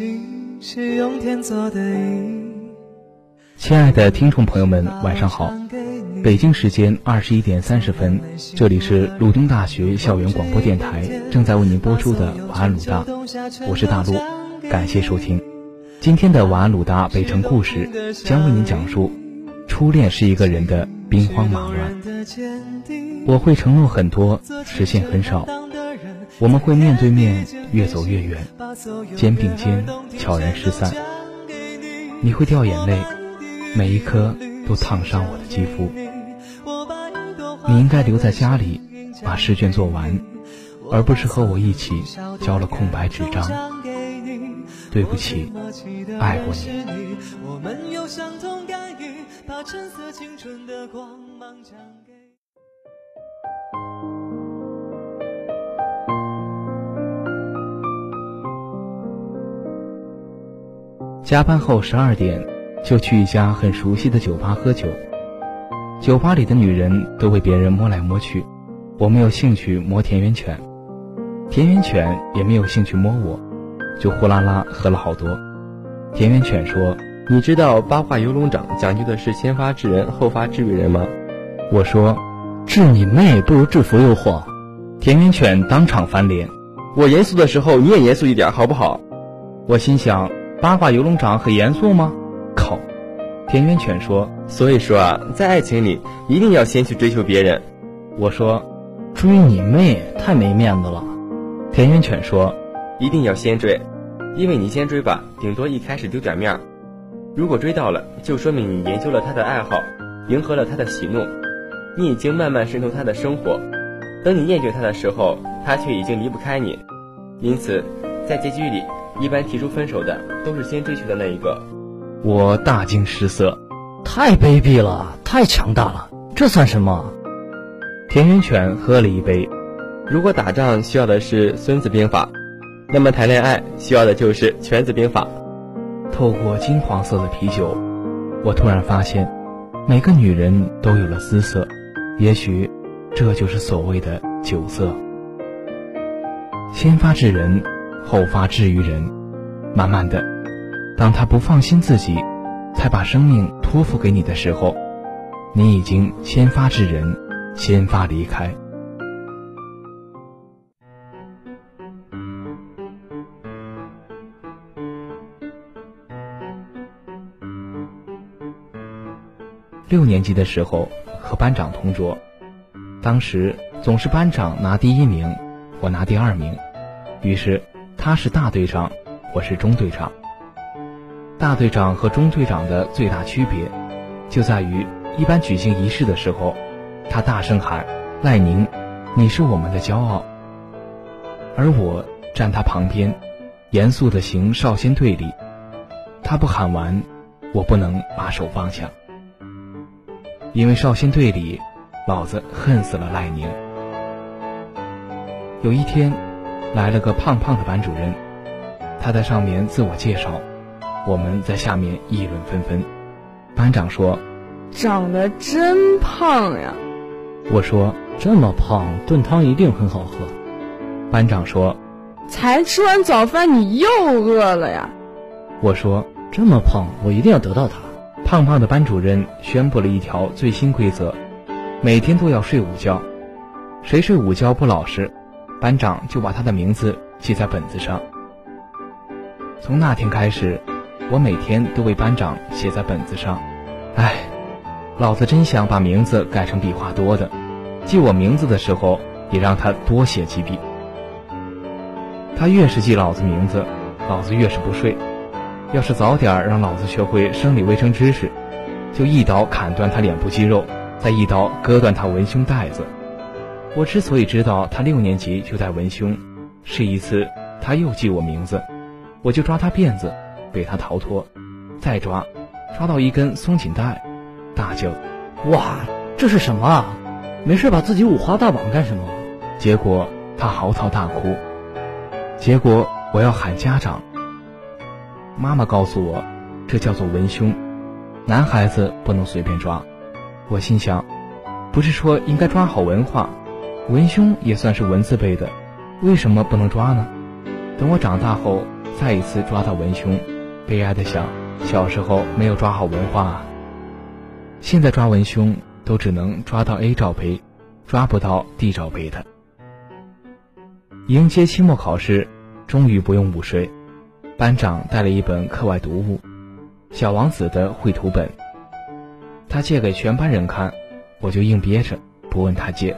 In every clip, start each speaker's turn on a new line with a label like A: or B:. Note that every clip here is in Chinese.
A: 心是用天做的。
B: 亲爱的听众朋友们，晚上好！北京时间二十一点三十分，这里是鲁东大学校园广播电台正在为您播出的晚安鲁大，我是大陆，感谢收听。今天的晚安鲁大北城故事将为您讲述：初恋是一个人的兵荒马乱。我会承诺很多，实现很少。我们会面对面，越走越远，肩并肩，悄然失散。你会掉眼泪，每一颗都烫伤我的肌肤。你应该留在家里，把试卷做完，而不是和我一起交了空白纸张。对不起，爱过你。加班后十二点，就去一家很熟悉的酒吧喝酒。酒吧里的女人都被别人摸来摸去，我没有兴趣摸田园犬，田园犬也没有兴趣摸我，就呼啦啦喝了好多。田园犬说：“
C: 你知道八卦游龙掌讲究的是先发制人，后发制于人吗？”
B: 我说：“
D: 治你妹，不如制服诱惑。”
B: 田园犬当场翻脸：“
C: 我严肃的时候你也严肃一点好不好？”
B: 我心想。八卦游龙掌很严肃吗？靠！田园犬说：“
C: 所以说啊，在爱情里一定要先去追求别人。”
B: 我说：“
D: 追你妹，太没面子了。”
B: 田园犬说：“
C: 一定要先追，因为你先追吧，顶多一开始丢点面如果追到了，就说明你研究了他的爱好，迎合了他的喜怒，你已经慢慢渗透他的生活。等你厌倦他的时候，他却已经离不开你。因此，在结局里。”一般提出分手的都是先追求的那一个，
B: 我大惊失色，
D: 太卑鄙了，太强大了，这算什么？
B: 田园犬喝了一杯。
C: 如果打仗需要的是《孙子兵法》，那么谈恋爱需要的就是《犬子兵法》。
B: 透过金黄色的啤酒，我突然发现，每个女人都有了姿色，也许这就是所谓的酒色。先发制人。后发制于人，慢慢的，当他不放心自己，才把生命托付给你的时候，你已经先发制人，先发离开。六年级的时候和班长同桌，当时总是班长拿第一名，我拿第二名，于是。他是大队长，我是中队长。大队长和中队长的最大区别，就在于一般举行仪式的时候，他大声喊：“赖宁，你是我们的骄傲。”而我站他旁边，严肃的行少先队礼。他不喊完，我不能把手放下，因为少先队里，老子恨死了赖宁。有一天。来了个胖胖的班主任，他在上面自我介绍，我们在下面议论纷纷。班长说：“
E: 长得真胖呀！”
B: 我说：“
D: 这么胖，炖汤一定很好喝。”
B: 班长说：“
E: 才吃完早饭，你又饿了呀？”
B: 我说：“
D: 这么胖，我一定要得到他。”
B: 胖胖的班主任宣布了一条最新规则：每天都要睡午觉，谁睡午觉不老实。班长就把他的名字记在本子上。从那天开始，我每天都为班长写在本子上。唉，老子真想把名字改成笔画多的，记我名字的时候也让他多写几笔。他越是记老子名字，老子越是不睡。要是早点让老子学会生理卫生知识，就一刀砍断他脸部肌肉，再一刀割断他文胸带子。我之所以知道他六年级就带文胸，是一次他又记我名字，我就抓他辫子，被他逃脱，再抓，抓到一根松紧带，大叫：“
D: 哇，这是什么啊？没事把自己五花大绑干什么？”
B: 结果他嚎啕大哭，结果我要喊家长。妈妈告诉我，这叫做文胸，男孩子不能随便抓。我心想，不是说应该抓好文化？文胸也算是文字辈的，为什么不能抓呢？等我长大后再一次抓到文胸，悲哀的想：小时候没有抓好文化啊！现在抓文胸都只能抓到 A 罩杯，抓不到 D 罩杯的。迎接期末考试，终于不用午睡。班长带了一本课外读物《小王子》的绘图本，他借给全班人看，我就硬憋着不问他借。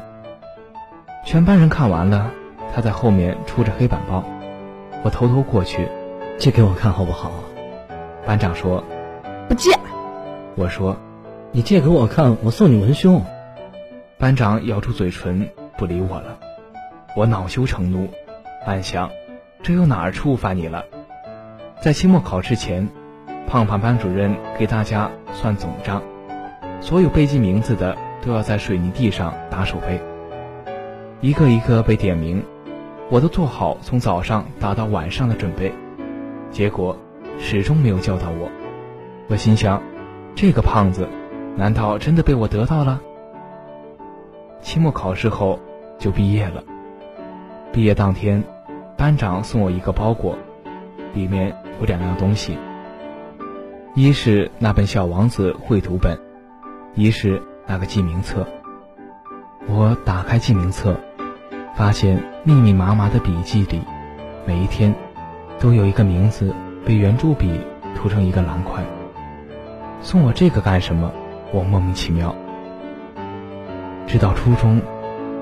B: 全班人看完了，他在后面出着黑板报，我偷偷过去，
D: 借给我看好不好？
B: 班长说
E: 不借。
B: 我说
D: 你借给我看，我送你文胸。
B: 班长咬住嘴唇不理我了，我恼羞成怒，暗想这又哪儿触犯你了？在期末考试前，胖胖班主任给大家算总账，所有背记名字的都要在水泥地上打手背。一个一个被点名，我都做好从早上打到晚上的准备，结果始终没有叫到我。我心想，这个胖子，难道真的被我得到了？期末考试后就毕业了。毕业当天，班长送我一个包裹，里面有两样东西，一是那本《小王子》绘图本，一是那个记名册。我打开记名册。发现密密麻麻的笔记里，每一天都有一个名字被圆珠笔涂成一个蓝块。送我这个干什么？我莫名其妙。直到初中，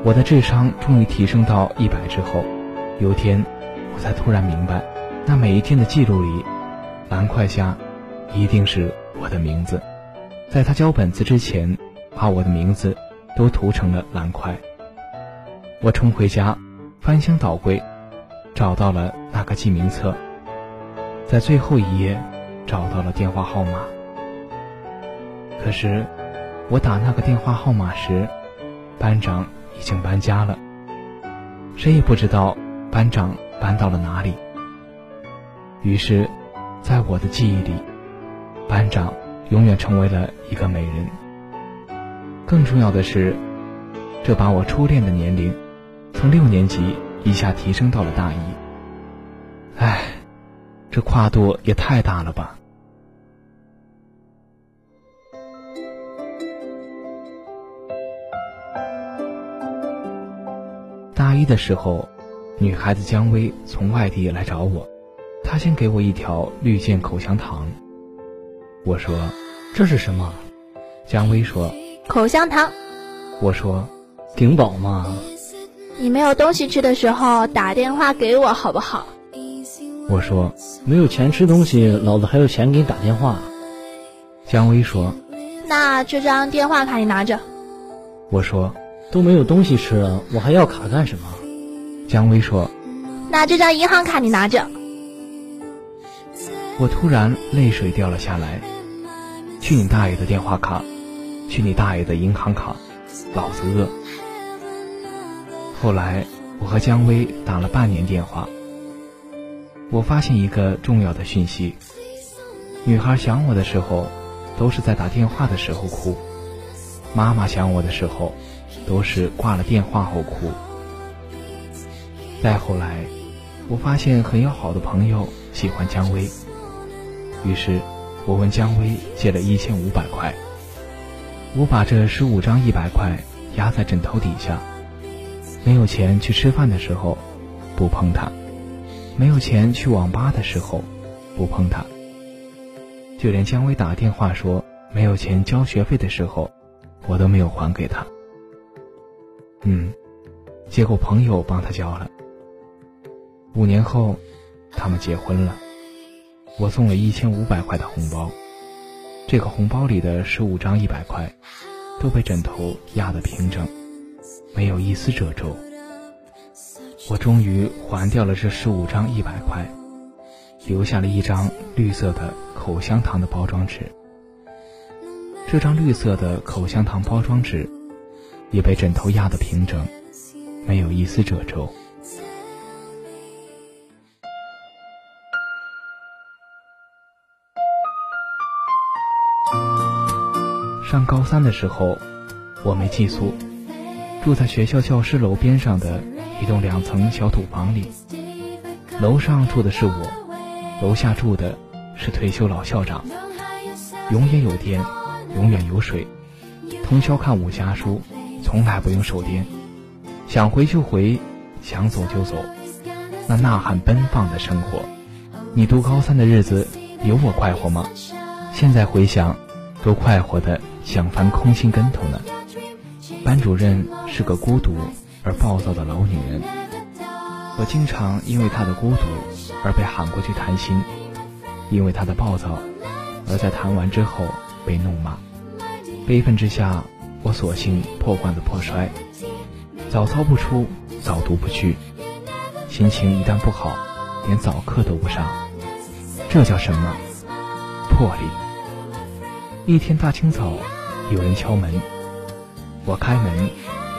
B: 我的智商终于提升到一百之后，有天我才突然明白，那每一天的记录里，蓝块下一定是我的名字。在他交本子之前，把我的名字都涂成了蓝块。我冲回家，翻箱倒柜，找到了那个记名册，在最后一页找到了电话号码。可是，我打那个电话号码时，班长已经搬家了，谁也不知道班长搬到了哪里。于是，在我的记忆里，班长永远成为了一个美人。更重要的是，这把我初恋的年龄。从六年级一下提升到了大一，唉，这跨度也太大了吧！大一的时候，女孩子姜薇从外地来找我，她先给我一条绿箭口香糖。我说：“
D: 这是什么？”
B: 姜薇说：“
E: 口香糖。”
B: 我说：“
D: 顶饱吗？”
E: 你没有东西吃的时候打电话给我好不好？
B: 我说
D: 没有钱吃东西，老子还有钱给你打电话。
B: 姜薇说：“
E: 那这张电话卡你拿着。”
B: 我说：“
D: 都没有东西吃了，我还要卡干什么？”
B: 姜薇说：“
E: 那这张银行卡你拿着。”
B: 我突然泪水掉了下来。去你大爷的电话卡，去你大爷的银行卡，老子饿。后来，我和姜薇打了半年电话。我发现一个重要的讯息：女孩想我的时候，都是在打电话的时候哭；妈妈想我的时候，都是挂了电话后哭。再后来，我发现很要好的朋友喜欢姜薇，于是我问姜薇借了一千五百块。我把这十五张一百块压在枕头底下。没有钱去吃饭的时候，不碰它；没有钱去网吧的时候，不碰它。就连姜薇打电话说没有钱交学费的时候，我都没有还给他。嗯，结果朋友帮他交了。五年后，他们结婚了。我送了一千五百块的红包，这个红包里的十五张一百块，都被枕头压得平整。没有一丝褶皱，我终于还掉了这十五张一百块，留下了一张绿色的口香糖的包装纸。这张绿色的口香糖包装纸也被枕头压得平整，没有一丝褶皱。上高三的时候，我没寄宿。住在学校教师楼边上的一栋两层小土房里，楼上住的是我，楼下住的是退休老校长，永远有电，永远有水，通宵看武侠书，从来不用手电，想回就回，想走就走，那呐喊奔放的生活。你读高三的日子有我快活吗？现在回想，都快活的想翻空心跟头呢。班主任是个孤独而暴躁的老女人，我经常因为她的孤独而被喊过去谈心，因为她的暴躁而在谈完之后被怒骂。悲愤之下，我索性破罐子破摔，早操不出，早读不去，心情一旦不好，连早课都不上。这叫什么？魄力。一天大清早，有人敲门。我开门，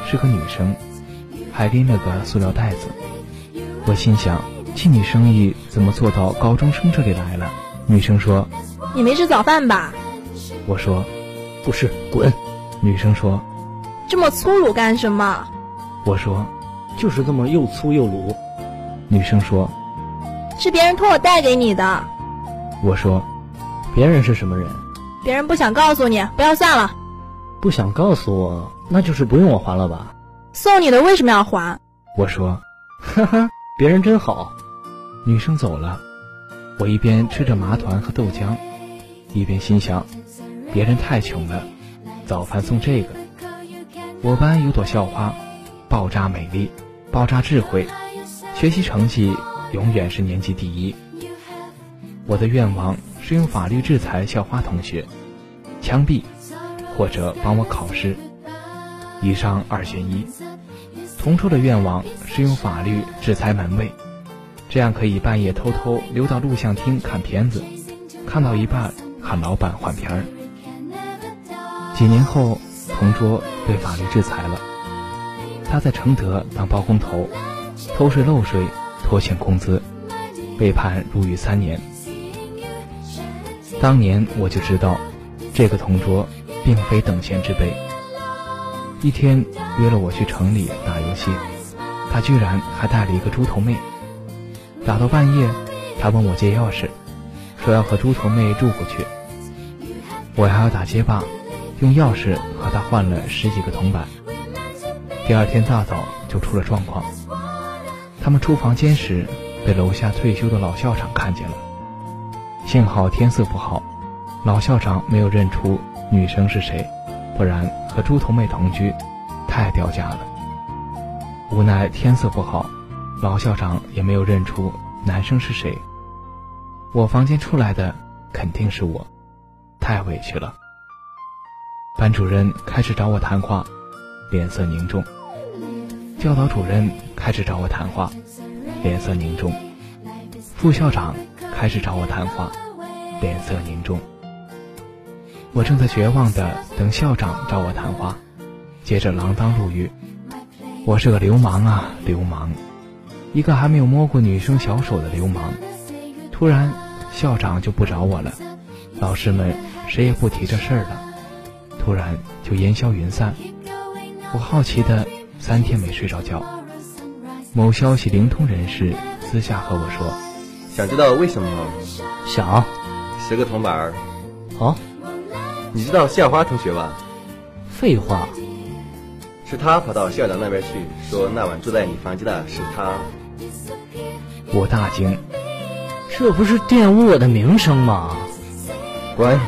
B: 是个女生，还拎了个塑料袋子。我心想，替你生意怎么做到高中生这里来了？女生说：“
E: 你没吃早饭吧？”
B: 我说：“
D: 不是，滚。”
B: 女生说：“
E: 这么粗鲁干什么？”
B: 我说：“
D: 就是这么又粗又鲁。”
B: 女生说：“
E: 是别人托我带给你的。”
B: 我说：“
D: 别人是什么人？”
E: 别人不想告诉你，不要算了。
D: 不想告诉我。那就是不用我还了吧？
E: 送你的为什么要还？
B: 我说，
D: 哈哈，别人真好。
B: 女生走了，我一边吃着麻团和豆浆，一边心想，别人太穷了，早饭送这个。我班有朵校花，爆炸美丽，爆炸智慧，学习成绩永远是年级第一。我的愿望是用法律制裁校花同学，枪毙，或者帮我考试。以上二选一。同桌的愿望是用法律制裁门卫，这样可以半夜偷偷溜到录像厅看片子，看到一半喊老板换片儿。几年后，同桌被法律制裁了，他在承德当包工头，偷税漏税，拖欠工资，被判入狱三年。当年我就知道，这个同桌并非等闲之辈。一天约了我去城里打游戏，他居然还带了一个猪头妹。打到半夜，他问我借钥匙，说要和猪头妹住过去。我还要打街霸，用钥匙和他换了十几个铜板。第二天大早就出了状况，他们出房间时被楼下退休的老校长看见了。幸好天色不好，老校长没有认出女生是谁。不然和猪头妹同居，太掉价了。无奈天色不好，老校长也没有认出男生是谁。我房间出来的肯定是我，太委屈了。班主任开始找我谈话，脸色凝重。教导主任开始找我谈话，脸色凝重。副校长开始找我谈话，脸色凝重。我正在绝望的等校长找我谈话，接着锒铛入狱。我是个流氓啊，流氓，一个还没有摸过女生小手的流氓。突然，校长就不找我了，老师们谁也不提这事儿了。突然就烟消云散。我好奇的三天没睡着觉。某消息灵通人士私下和我说：“
C: 想知道为什么吗？
D: 想，
C: 十个铜板儿。
D: 好。”
C: 你知道校花同学吧？
D: 废话，
C: 是他跑到校长那边去，说那晚住在你房间的是他。
B: 我大惊，
D: 这不是玷污我的名声吗？
C: 滚！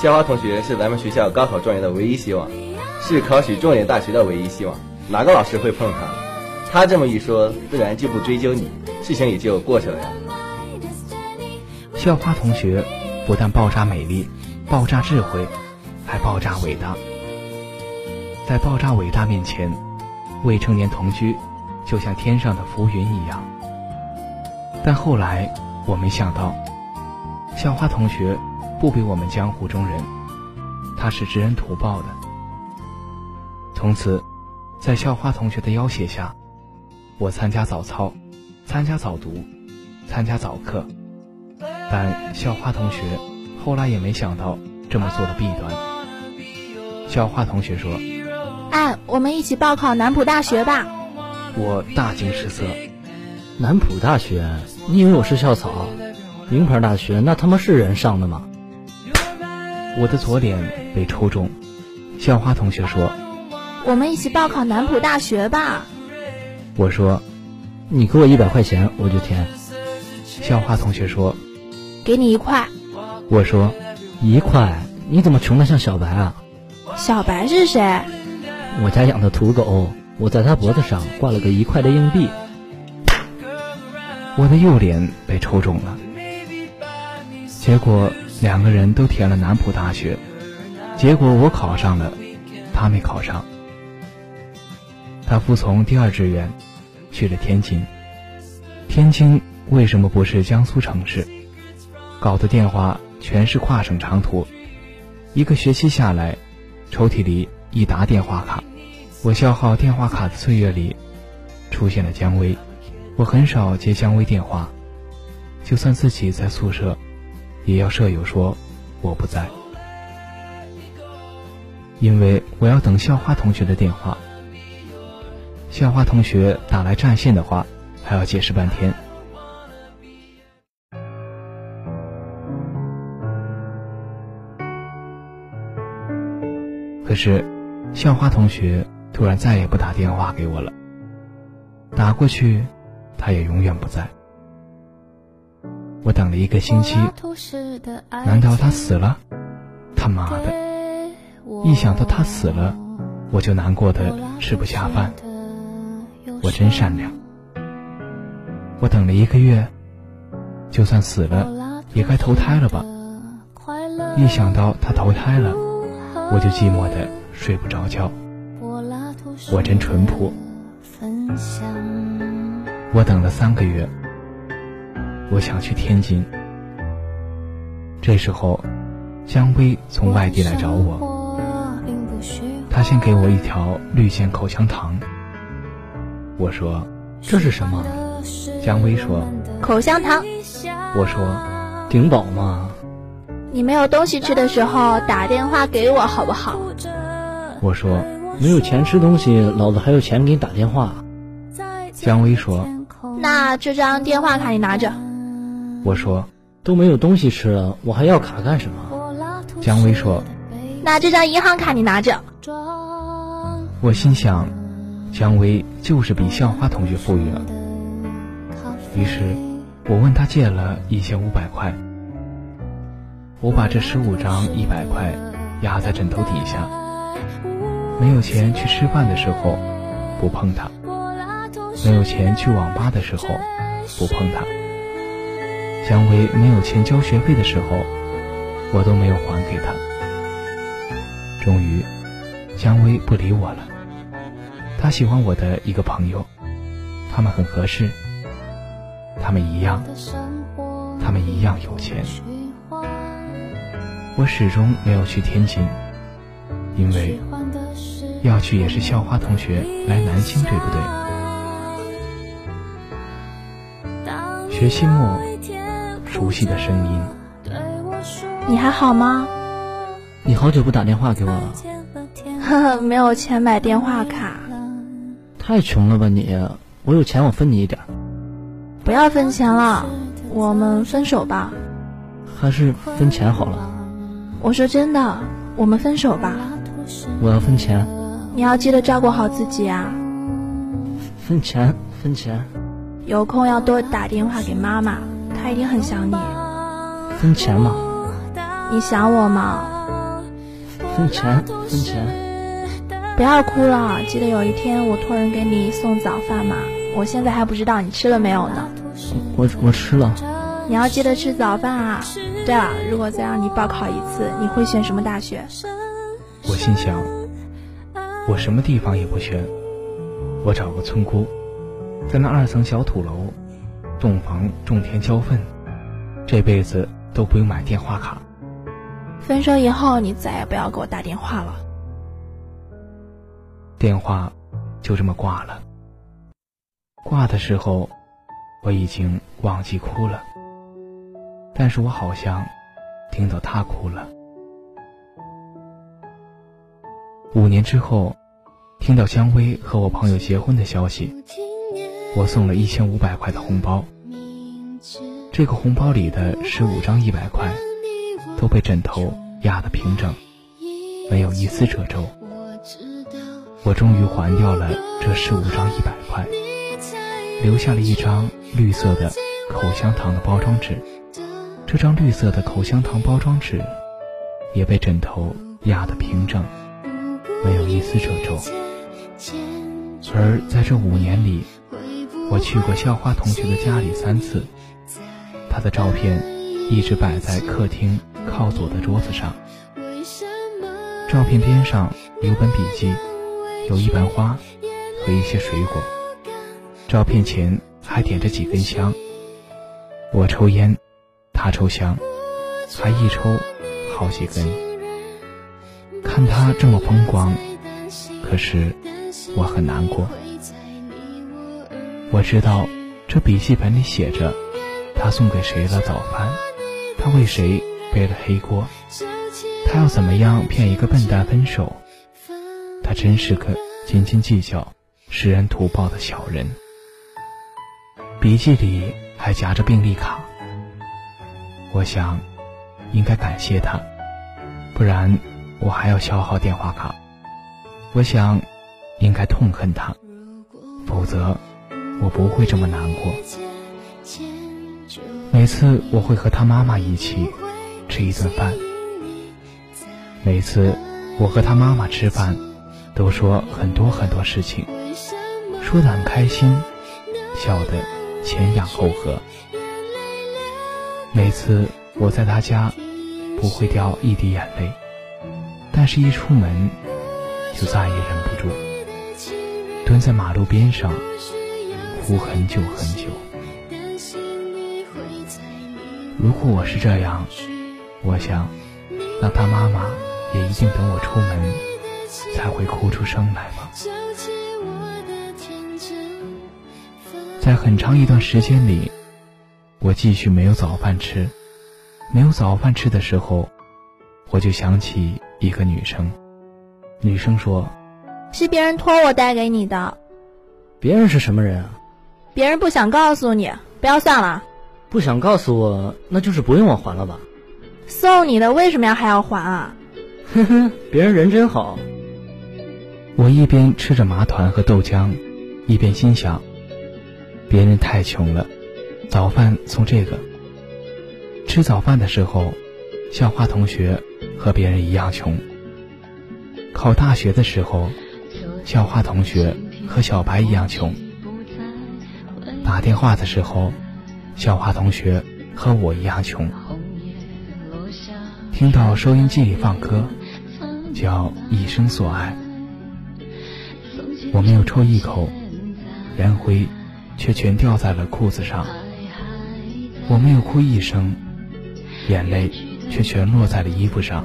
C: 校花同学是咱们学校高考状元的唯一希望，是考取重点大学的唯一希望。哪个老师会碰他？他这么一说，自然就不追究你，事情也就过去了呀。
B: 校花同学不但爆炸美丽。爆炸智慧，还爆炸伟大。在爆炸伟大面前，未成年同居就像天上的浮云一样。但后来我没想到，校花同学不比我们江湖中人，她是知恩图报的。从此，在校花同学的要挟下，我参加早操，参加早读，参加早课。但校花同学。后来也没想到这么做的弊端。校花同学说：“
E: 哎，我们一起报考南浦大学吧。”
B: 我大惊失色。
D: 南浦大学？你以为我是校草？名牌大学那他妈是人上的吗？
B: 我的左脸被抽中，校花同学说
E: 我们一起报考南浦大学吧。
B: 我说
D: 你给我一百块钱，我就填。
B: 校花同学说
E: 给你一块。
B: 我说
D: 一块？你怎么穷的像小白啊？
E: 小白是谁？
D: 我家养的土狗，我在它脖子上挂了个一块的硬币。
B: 我的右脸被抽中了，结果两个人都填了南浦大学，结果我考上了，他没考上。他服从第二志愿，去了天津。天津为什么不是江苏城市？搞的电话全是跨省长途，一个学期下来，抽屉里一沓电话卡。我消耗电话卡的岁月里，出现了姜薇。我很少接姜薇电话，就算自己在宿舍，也要舍友说我不在，因为我要等校花同学的电话。校花同学打来占线的话，还要解释半天。可是，校花同学突然再也不打电话给我了，打过去。他也永远不在。我等了一个星期，难道他死了？他妈的！一想到他死了，我就难过的吃不下饭。我真善良。我等了一个月，就算死了，也该投胎了吧？一想到他投胎了，我就寂寞的睡不着觉。我真淳朴。我等了三个月，我想去天津。这时候，姜薇从外地来找我，她先给我一条绿箭口香糖。我说：“
D: 这是什么？”
B: 姜薇说：“
E: 口香糖。”
B: 我说：“
D: 顶饱吗？”
E: 你没有东西吃的时候打电话给我好不好？
B: 我说：“
D: 没有钱吃东西，老子还有钱给你打电话。”
B: 姜薇说。
E: 那这张电话卡你拿着。
B: 我说
D: 都没有东西吃了，我还要卡干什么？
B: 姜薇说，
E: 那这张银行卡你拿着。
B: 我心想，姜薇就是比校花同学富裕了。于是，我问他借了一千五百块。我把这十五张一百块压在枕头底下，没有钱去吃饭的时候，不碰它。没有钱去网吧的时候，不碰它；姜薇没有钱交学费的时候，我都没有还给他。终于，姜薇不理我了。她喜欢我的一个朋友，他们很合适，他们一样，他们一样有钱。我始终没有去天津，因为要去也是校花同学来南京，对不对？学期末，熟悉的声音。
E: 你还好吗？
D: 你好久不打电话给我了。
E: 呵呵，没有钱买电话卡。
D: 太穷了吧你！我有钱，我分你一点。
E: 不要分钱了，我们分手吧。
D: 还是分钱好了。
E: 我说真的，我们分手吧。
D: 我要分钱。
E: 你要记得照顾好自己啊。
D: 分钱，分钱。
E: 有空要多打电话给妈妈，她一定很想你。
D: 分钱吗？
E: 你想我吗？
D: 分钱，分钱。
E: 不要哭了，记得有一天我托人给你送早饭嘛。我现在还不知道你吃了没有呢。
D: 我我吃了。
E: 你要记得吃早饭啊。对了，如果再让你报考一次，你会选什么大学？
B: 我心想，我什么地方也不选，我找个村姑。在那二层小土楼，洞房种田浇粪，这辈子都不用买电话卡。
E: 分手以后，你再也不要给我打电话了。
B: 电话就这么挂了。挂的时候，我已经忘记哭了，但是我好像听到他哭了。五年之后，听到姜薇和我朋友结婚的消息。我送了一千五百块的红包，这个红包里的十五张一百块，都被枕头压得平整，没有一丝褶皱。我终于还掉了这十五张一百块，留下了一张绿色的口香糖的包装纸。这张绿色的口香糖包装纸也被枕头压得平整，没有一丝褶皱。而在这五年里，我去过校花同学的家里三次。她的照片一直摆在客厅靠左的桌子上，照片边上有本笔记，有一盆花和一些水果。照片前还点着几根香。我抽烟，他抽香，还一抽好几根。看他这么风光，可是我很难过。我知道这笔记本里写着。他送给谁了早饭？他为谁背了黑锅？他要怎么样骗一个笨蛋分手？他真是个斤斤计较、识人图报的小人。笔记里还夹着病历卡。我想，应该感谢他，不然我还要消耗电话卡。我想，应该痛恨他，否则我不会这么难过。每次我会和他妈妈一起吃一顿饭。每次我和他妈妈吃饭，都说很多很多事情，说得很开心，笑得前仰后合。每次我在他家不会掉一滴眼泪，但是一出门就再也忍不住，蹲在马路边上哭很久很久。如果我是这样，我想，那他妈妈也一定等我出门才会哭出声来吧。在很长一段时间里，我继续没有早饭吃。没有早饭吃的时候，我就想起一个女生。女生说：“
E: 是别人托我带给你的。”
D: 别人是什么人啊？
E: 别人不想告诉你，不要算了。
D: 不想告诉我，那就是不用我还了吧？
E: 送你的为什么要还要还啊？
D: 呵呵，别人人真好。
B: 我一边吃着麻团和豆浆，一边心想：别人太穷了，早饭送这个。吃早饭的时候，校花同学和别人一样穷。考大学的时候，校花同学和小白一样穷。打电话的时候。校花同学和我一样穷，听到收音机里放歌，叫《一生所爱》，我没有抽一口，烟灰却全掉在了裤子上；我没有哭一声，眼泪却全落在了衣服上。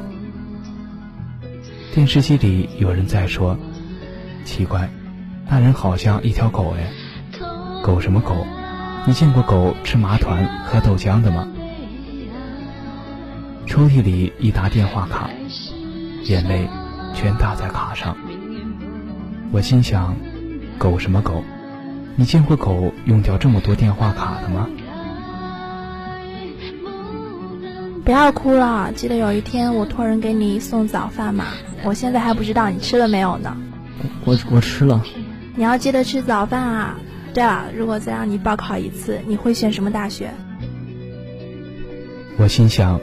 B: 电视机里有人在说：“奇怪，那人好像一条狗哎，狗什么狗？”你见过狗吃麻团、喝豆浆的吗？抽屉里一沓电话卡，眼泪全打在卡上。我心想：狗什么狗？你见过狗用掉这么多电话卡的吗？
E: 不要哭了，记得有一天我托人给你送早饭吗？我现在还不知道你吃了没有呢。
D: 我我吃了。
E: 你要记得吃早饭啊。对了，如果再让你报考一次，你会选什么大学？
B: 我心想，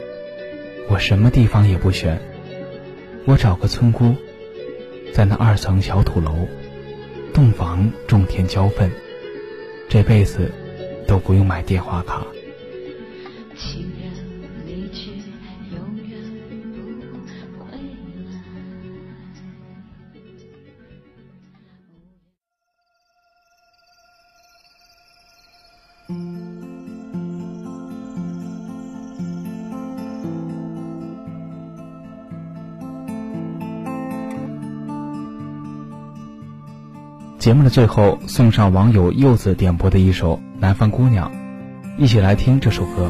B: 我什么地方也不选，我找个村姑，在那二层小土楼，洞房种田浇粪，这辈子都不用买电话卡。节目的最后，送上网友柚子点播的一首《南方姑娘》，一起来听这首歌。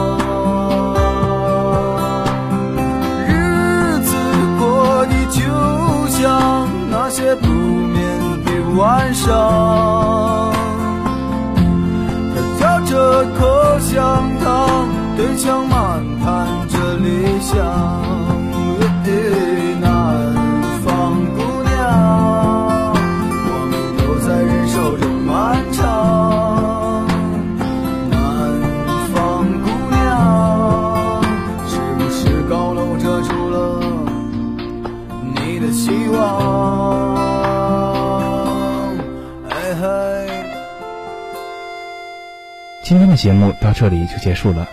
A: 上。他嚼着口香糖，对墙漫谈着理想。
B: 节目到这里就结束了。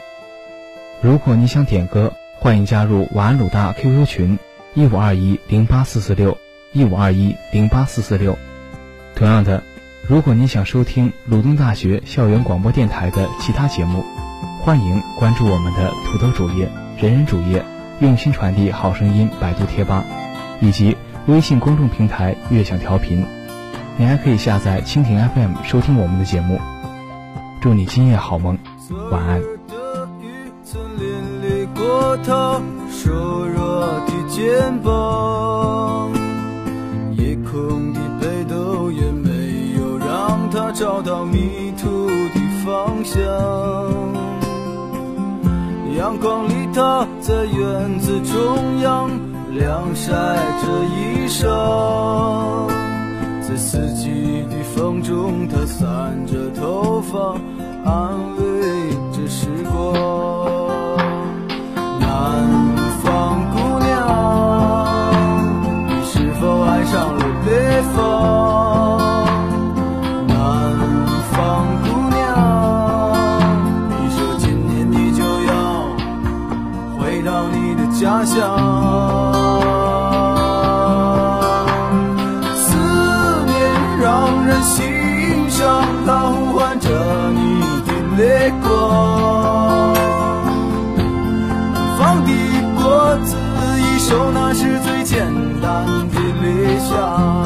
B: 如果你想点歌，欢迎加入瓦鲁大 QQ 群一五二一零八四四六一五二一零八四四六。同样的，如果你想收听鲁东大学校园广播电台的其他节目，欢迎关注我们的土豆主页、人人主页、用心传递好声音百度贴吧，以及微信公众平台悦享调频。你还可以下载蜻蜓 FM 收听我们的节目。祝你今夜好梦，晚安。
A: 的雨曾淋漓过他瘦弱的肩膀，夜空的北斗也没有让他找到迷途的方向。阳光里，他在院子中央晾晒着衣裳。四季的风中，他散着头发，安慰着时光。就，那是最简单的理想。